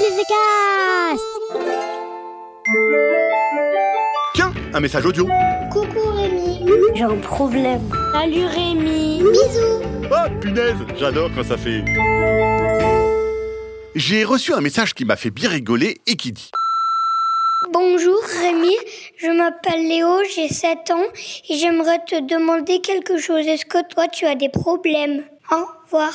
Billy Tiens, un message audio. Coucou Rémi. J'ai un problème. Salut Rémi. Bisous. Oh punaise, j'adore quand ça fait. J'ai reçu un message qui m'a fait bien rigoler et qui dit Bonjour Rémi, je m'appelle Léo, j'ai 7 ans et j'aimerais te demander quelque chose. Est-ce que toi tu as des problèmes? Au revoir.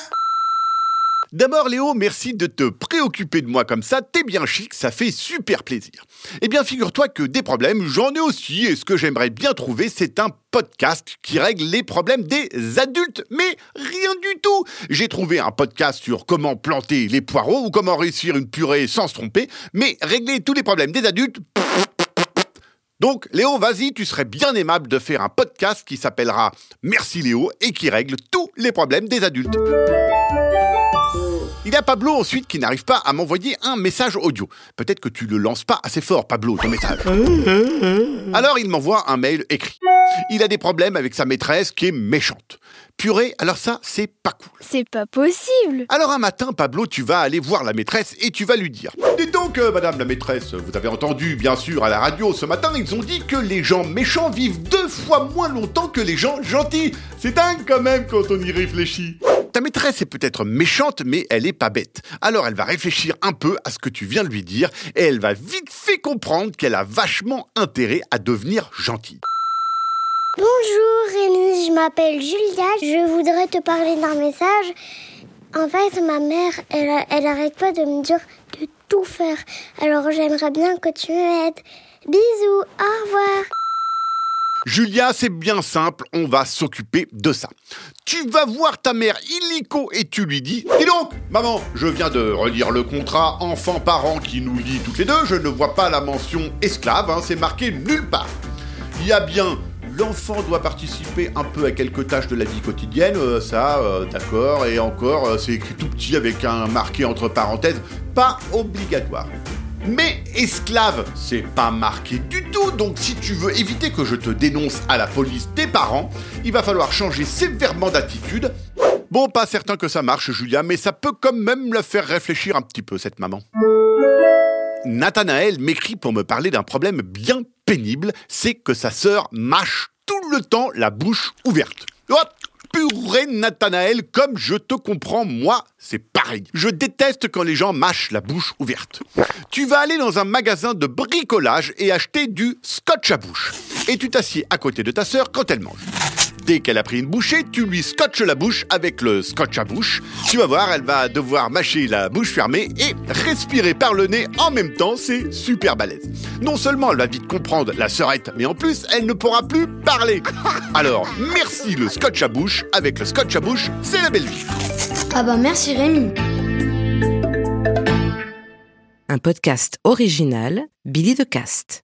D'abord Léo, merci de te préoccuper de moi comme ça, t'es bien chic, ça fait super plaisir. Eh bien figure-toi que des problèmes, j'en ai aussi, et ce que j'aimerais bien trouver, c'est un podcast qui règle les problèmes des adultes, mais rien du tout. J'ai trouvé un podcast sur comment planter les poireaux ou comment réussir une purée sans se tromper, mais régler tous les problèmes des adultes... Donc Léo, vas-y, tu serais bien aimable de faire un podcast qui s'appellera Merci Léo et qui règle tous les problèmes des adultes. Il y a Pablo ensuite qui n'arrive pas à m'envoyer un message audio. Peut-être que tu le lances pas assez fort, Pablo, ton message. Alors il m'envoie un mail écrit. Il a des problèmes avec sa maîtresse qui est méchante. Purée, alors ça, c'est pas cool. C'est pas possible. Alors un matin, Pablo, tu vas aller voir la maîtresse et tu vas lui dire Dites donc, euh, madame la maîtresse, vous avez entendu, bien sûr, à la radio ce matin, ils ont dit que les gens méchants vivent deux fois moins longtemps que les gens gentils. C'est dingue quand même quand on y réfléchit. Ta maîtresse est peut-être méchante, mais elle est pas bête. Alors elle va réfléchir un peu à ce que tu viens de lui dire et elle va vite fait comprendre qu'elle a vachement intérêt à devenir gentille. Bonjour Rémi, je m'appelle Julia. Je voudrais te parler d'un message. En fait, ma mère, elle, elle arrête pas de me dire de tout faire. Alors j'aimerais bien que tu m'aides. Bisous, au revoir. Julia, c'est bien simple, on va s'occuper de ça. Tu vas voir ta mère illico et tu lui dis Dis donc, maman, je viens de relire le contrat enfant-parent qui nous lie toutes les deux, je ne vois pas la mention esclave, hein, c'est marqué nulle part. Il y a bien l'enfant doit participer un peu à quelques tâches de la vie quotidienne, euh, ça, euh, d'accord, et encore, euh, c'est écrit tout petit avec un marqué entre parenthèses, pas obligatoire. Mais esclave, c'est pas marqué du tout, donc si tu veux éviter que je te dénonce à la police des parents, il va falloir changer sévèrement d'attitude. Bon, pas certain que ça marche, Julia, mais ça peut quand même la faire réfléchir un petit peu, cette maman. Nathanaël m'écrit pour me parler d'un problème bien pénible, c'est que sa sœur mâche tout le temps la bouche ouverte. Oh, purée Nathanaël, comme je te comprends, moi, c'est pareil. Je déteste quand les gens mâchent la bouche ouverte. Tu vas aller dans un magasin de bricolage et acheter du scotch à bouche. Et tu t'assieds à côté de ta sœur quand elle mange. Dès qu'elle a pris une bouchée, tu lui scotches la bouche avec le scotch à bouche. Tu vas voir, elle va devoir mâcher la bouche fermée et respirer par le nez en même temps. C'est super balèze. Non seulement elle va vite comprendre la sœurette, mais en plus, elle ne pourra plus parler. Alors, merci le scotch à bouche. Avec le scotch à bouche, c'est la belle vie. Ah bah merci Rémi. Un podcast original, Billy de Cast.